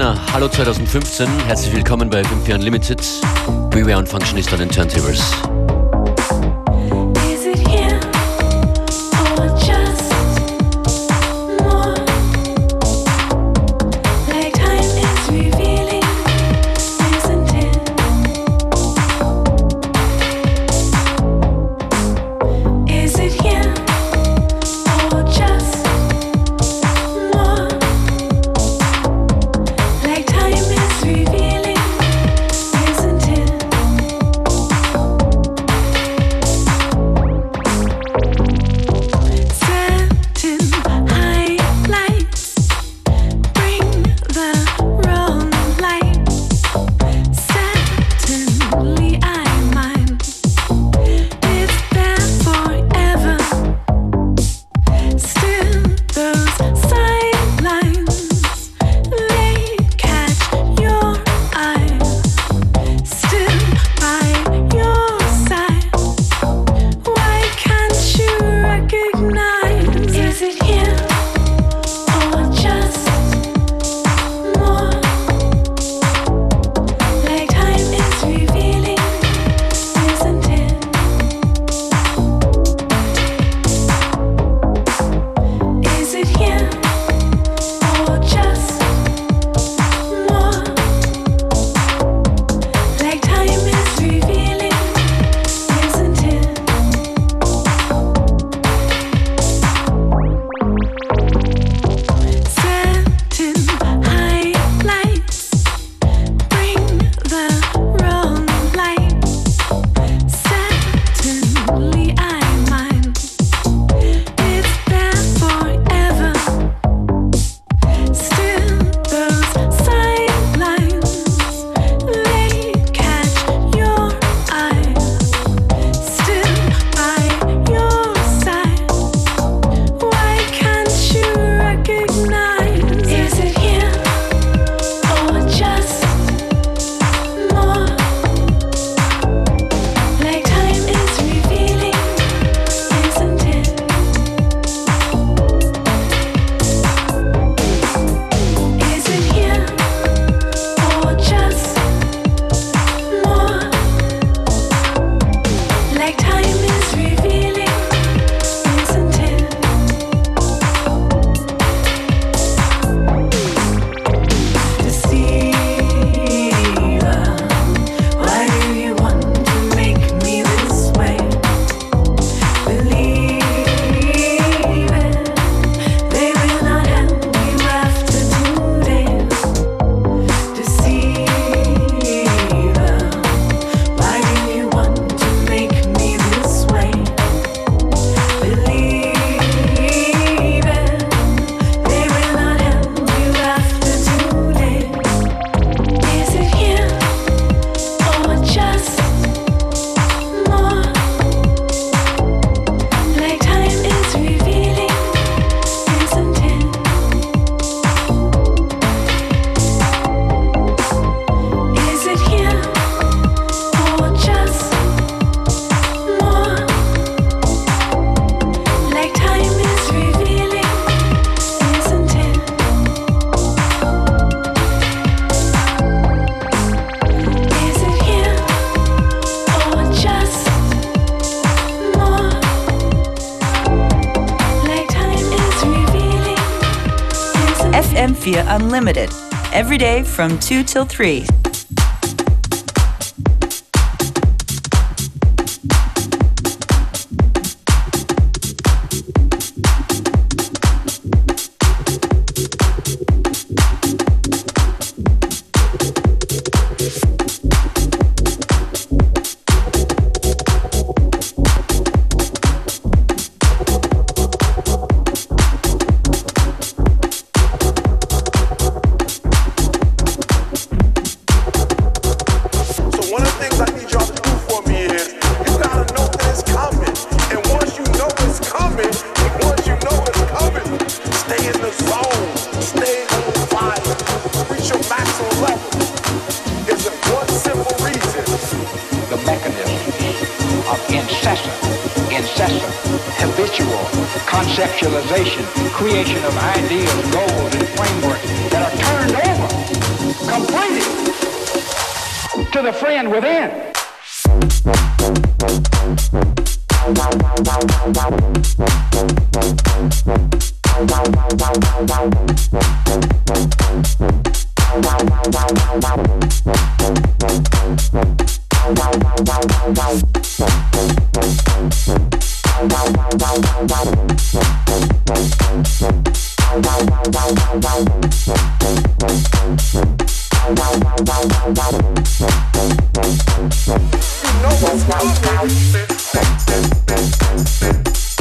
Hallo Jänner, hallo 2015, herzlich willkommen bei FM4 Unlimited. Beware und Functionist on den Turntables. From 2 till 3. habitual conceptualization, creation of ideas, goals, and frameworks that are turned over, completely to the friend within. You know what's wrong,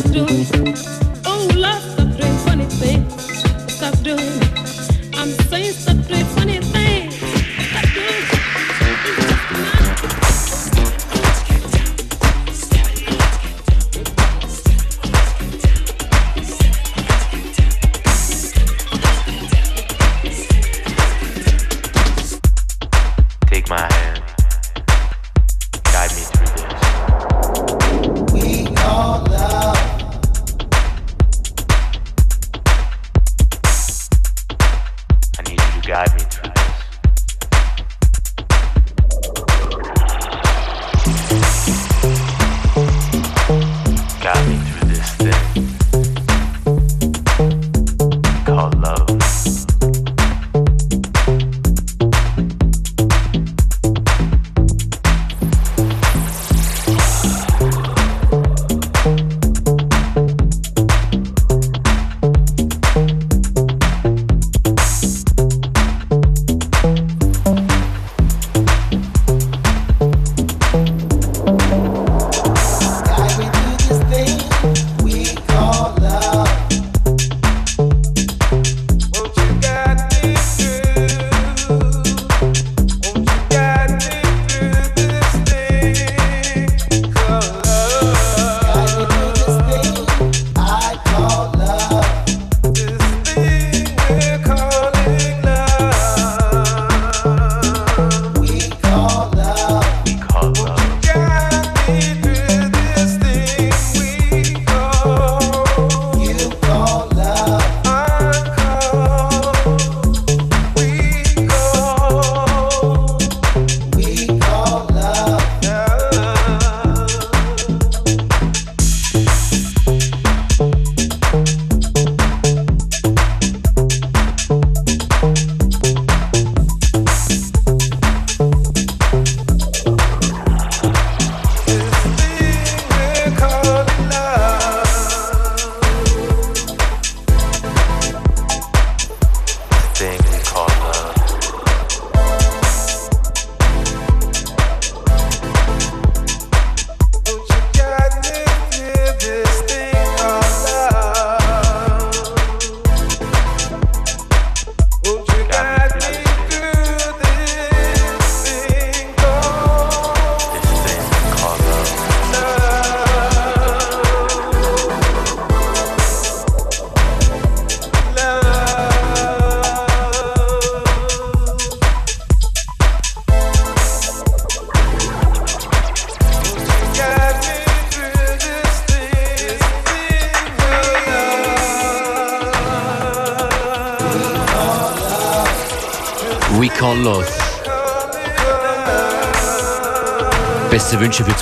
stop doing. Oh, lots of doing funny. Stop doing.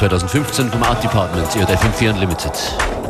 2015 vom Art Department, ihr der FM4 Unlimited.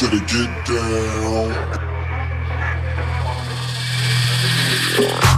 to the get down.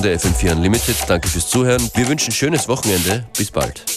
Stunde FM4 Unlimited. Danke fürs Zuhören. Wir wünschen schönes Wochenende. Bis bald.